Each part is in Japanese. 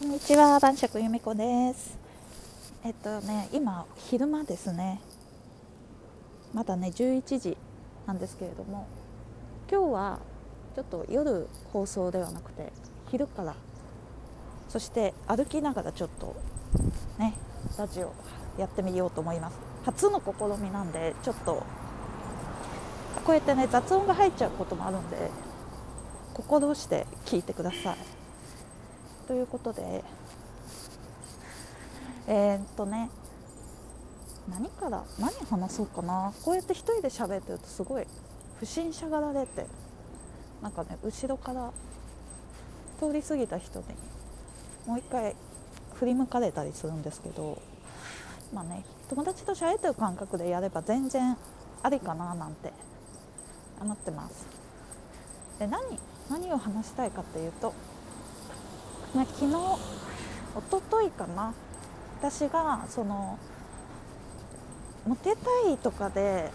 こんにちは、晩酌ゆめこです。えっとね、今昼間ですね。まだね11時なんですけれども、今日はちょっと夜放送ではなくて昼から、そして歩きながらちょっとねラジオやってみようと思います。初の試みなんでちょっとこうやってね雑音が入っちゃうこともあるんで、心して聞いてください。ということでえー、っとね何から何話そうかな。こうやって一人で喋ってるとすごい不審者がられてなんかね後ろから通り過ぎた人にもう一回振り向かれたりするんですけどまあね友達と喋ってる感覚でやれば全然ありかななんて思ってます。で何何を話したいかっていうとまあ、昨日一昨日かな。私がそのモテたいとかで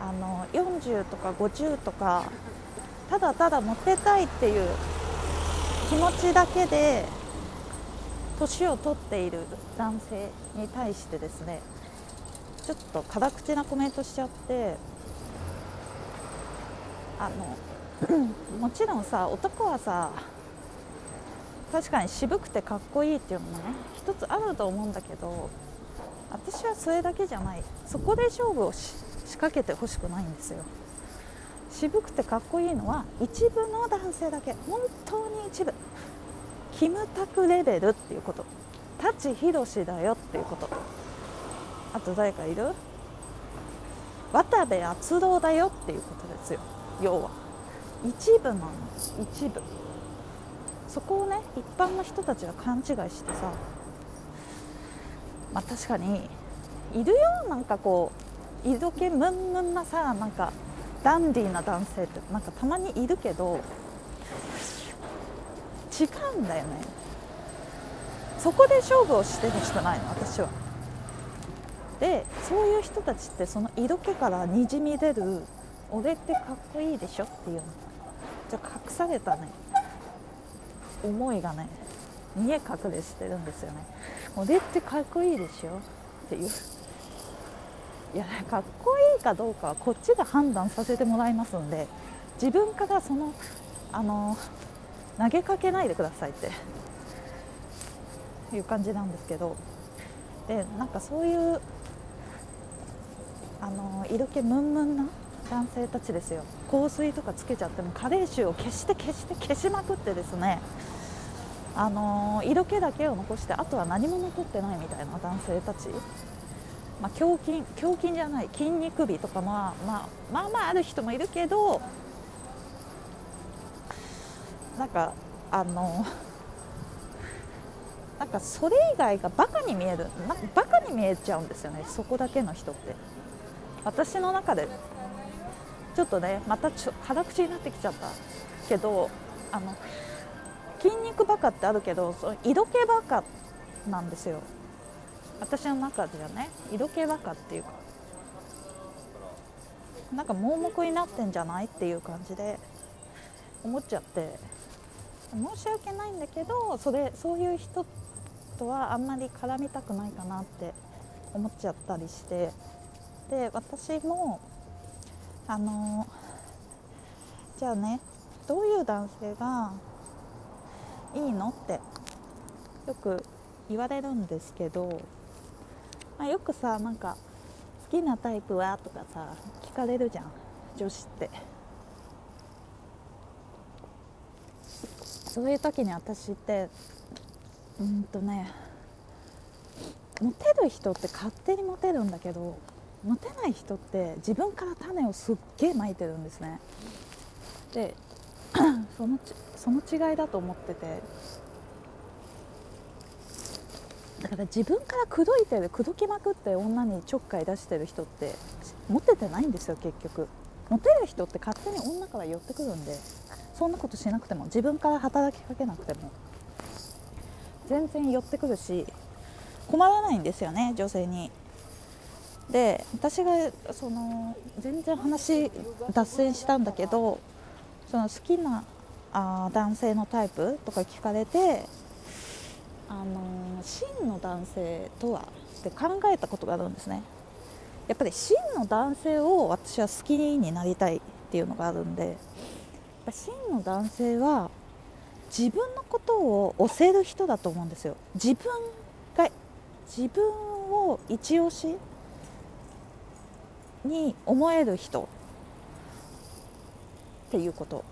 あの40とか50とかただただモテたいっていう気持ちだけで年を取っている男性に対してですねちょっと辛口なコメントしちゃってあの もちろんさ男はさ確かに渋くてかっこいいっていうのもね一つあると思うんだけど私はそれだけじゃない。そこで勝負を仕掛けてほしくないんですよ。渋くてかっこいいのは一部の男性だけ。本当に一部。キムタクレベルっていうこと。舘ひろしだよっていうこと。あと誰かいる？渡部篤郎だよっていうことですよ。要は。一部なの。一部。そこをね一般の人たちは勘違いしてさまあ確かにいるよなんかこう色気ムンムンなさなんかダンディーな男性ってなんかたまにいるけど違うんだよね。そこで勝負をしてほしくないの私は。でそういう人たちってその色気からにじみ出る俺ってかっこいいでしょっていうの。じゃ隠されたね。思いがね見え隠れしてるんですよね。俺ってかっこいいでしょ？っていう。いやかっこいいかどうかはこっちが判断させてもらいますんで自分からそのあの投げかけないでくださいって。いう感じなんですけど。でなんかそういうあの色気ムンムンな男性たちですよ。香水とかつけちゃっても加齢臭を消して消して消しまくってですね。あの色気だけを残してあとは何も残ってないみたいな男性たち、まあ、胸筋胸筋じゃない筋肉美とか、まあ、まあまあまあある人もいるけどなんかあのなんかそれ以外がバカに見えるなんかバカに見えちゃうんですよね。そこだけの人って。私の中でちょっとねまたちょ辛口になってきちゃったけどあの筋肉バカってあるけどその色気バカなんですよ。私の中ではね色気バカっていうかなんか盲目になってんじゃないっていう感じで思っちゃって申し訳ないんだけどそれそういう人とはあんまり絡みたくないかなって思っちゃったりしてで私もあのじゃあねどういう男性がいいのってよく言われるんですけど、まあ、よくさなんか好きなタイプはとかさ聞かれるじゃん女子って。そういう時に私ってうんとねモテる人って勝手にモテるんだけどモテない人って自分から種をすっげえまいてるんですね。で そのその違いだと思ってて。だから自分から口説いてる口説きまくって女にちょっかい出してる人ってモテてないんですよ結局。モテる人って勝手に女から寄ってくるんでそんなことしなくても自分から働きかけなくても全然寄ってくるし困らないんですよね女性に。で私がその全然話脱線したんだけどその好きなあ男性のタイプとか聞かれて、あの真の男性とはって考えたことがあるんですね。やっぱり真の男性を私は好きになりたいっていうのがあるんで真の男性は自分のことを押せる人だと思うんですよ。自分が自分を一押しに思える人っていうこと。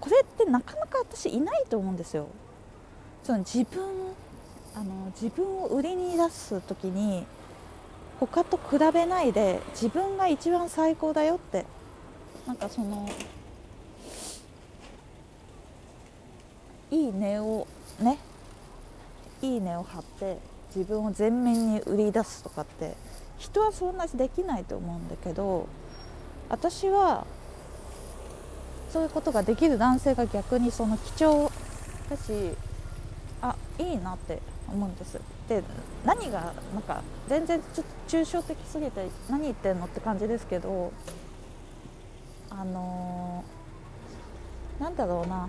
これってなかなか私いないと思うんですよ。その自分あの自分を売りに出す時に他と比べないで自分が一番最高だよって。なんかそのいい値をね。いい値を張って自分を前面に売り出すとかって人はそんなにできないと思うんだけど私はそういうことができる男性が逆にその貴重だしあいいなって思うんです。で何がなんか全然ちょっと抽象的すぎて何言ってんのって感じですけどあのー、なんだろうな。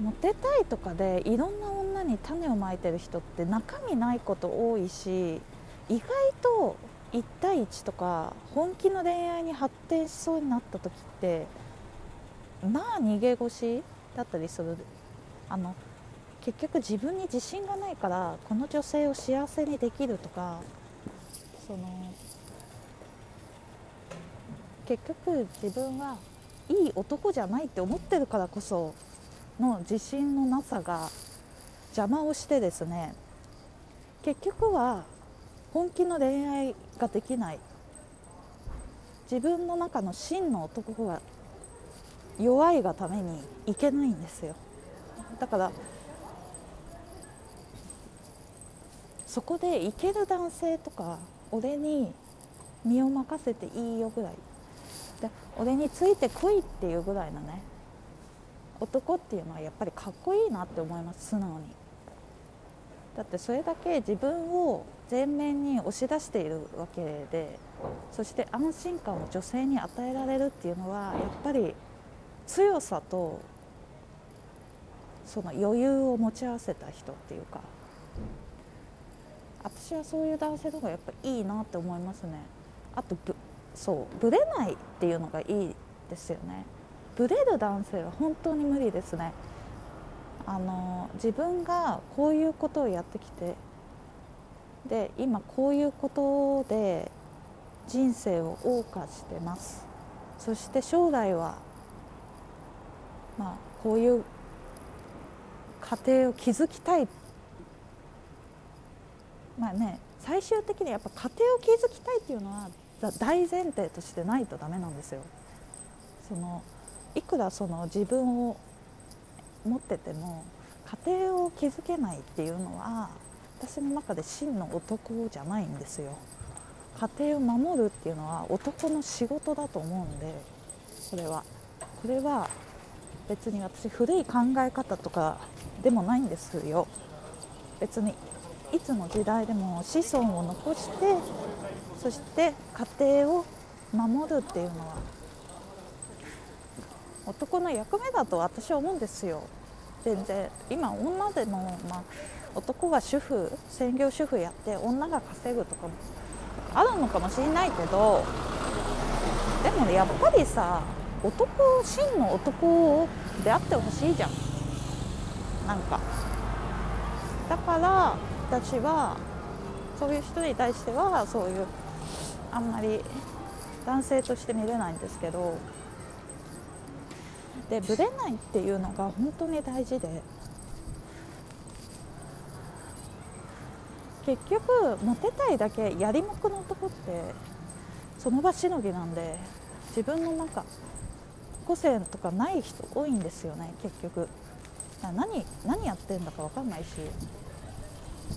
モテたいとかでいろんな女に種をまいてる人って中身ないこと多いし意外と1対1とか本気の恋愛に発展しそうになった時ってまあ逃げ腰だったりする。あの結局自分に自信がないからこの女性を幸せにできるとかその結局自分はいい男じゃないって思ってるからこその自信のなさが邪魔をしてですね結局は本気の恋愛ができない。自分の中の真の男が弱いがためにいけないんですよ。だからそこでいける男性とか俺に身を任せていいよぐらい。で俺についてこいっていうぐらいのね男っていうのはやっぱりかっこいいなって思います素直に。だってそれだけ自分を前面に押し出しているわけでそして安心感を女性に与えられるっていうのはやっぱり強さとその余裕を持ち合わせた人っていうか。私はそういう男性の方がやっぱいいなって思いますね。あとぶそうぶれないっていうのがいいですよね。ブレる男性は本当に無理ですね。あの自分がこういうことをやってきてで今こういうことで人生を謳歌してますそして将来はまあこういう家庭を築きたいまあね最終的にやっぱ家庭を築きたいっていうのは大前提としてないとダメなんですよ。そのいくらその自分を持ってても家庭を築けないっていうのは私の中で真の男じゃないんですよ。家庭を守るっていうのは男の仕事だと思うんでこれは。これは別に私古い考え方とかでもないんですよ。別にいつの時代でも子孫を残してそして家庭を守るっていうのは男の役目だと私は思うんですよ。全然。今女でも、まあ、男が主婦専業主婦やって女が稼ぐとかもあるのかもしれないけどでもねやっぱりさ男真の男であってほしいじゃん。なんか。だから私はそういう人に対してはそういうあんまり男性として見れないんですけどでブレないっていうのが本当に大事で。結局モテたいだけやりもくの男ってその場しのぎなんで自分の中個性とかない人多いんですよね結局。何何やってんだか分かんないし。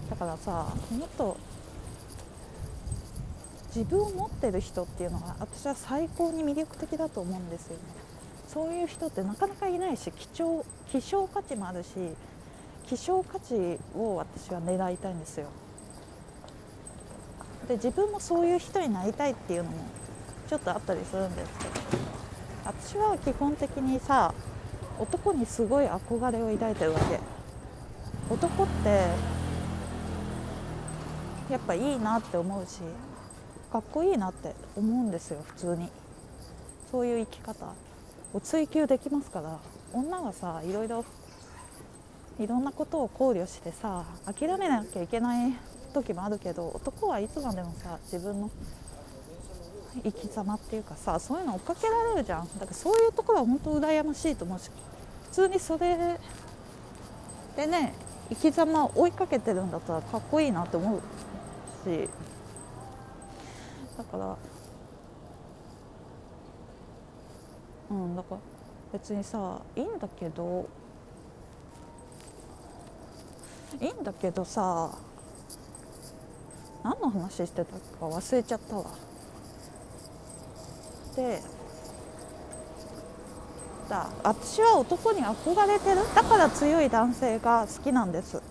だからさもっと自分を持ってる人っていうのが私は最高に魅力的だと思うんですよね。そういう人ってなかなかいないし貴重希少価値もあるし希少価値を私は狙いたいんですよ。で自分もそういう人になりたいっていうのもちょっとあったりするんですけど私は基本的にさ男にすごい憧れを抱いてるわけ。男ってやっぱいいなって思うしかっこいいなって思うんですよ普通に。そういう生き方。を追求できますから女がさいろいろいろんなことを考慮してさ諦めなきゃいけない時もあるけど男はいつまでもさ自分の生き様っていうかさそういうの追っかけられるじゃん。だからそういうところは本当羨ましいと思うし普通にそれでね生き様を追いかけてるんだったらかっこいいなって思うし。だからうんだから別にさいいんだけどいいんだけどさ何の話してたか忘れちゃったわ。でだ私は男に憧れてる。だから強い男性が好きなんです。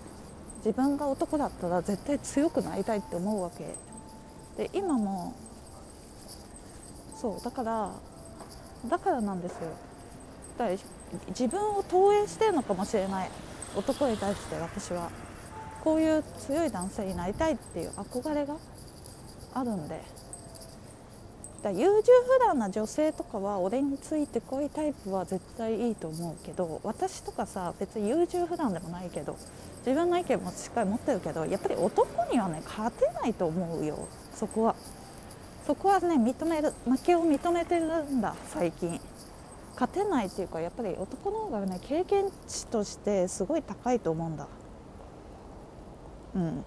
自分が男だったら絶対強くなりたいって思うわけ。で今もそうだからだからなんですよ。だから自分を投影してるのかもしれない男に対して私はこういう強い男性になりたいっていう憧れがあるんで。だ優柔不断な女性とかは俺についてこいタイプは絶対いいと思うけど私とかさ別に優柔不断でもないけど自分の意見もしっかり持ってるけどやっぱり男にはね勝てないと思うよそこは。そこはね認める負けを認めてるんだ最近。勝てないっていうかやっぱり男の方がね経験値としてすごい高いと思うんだ。うん。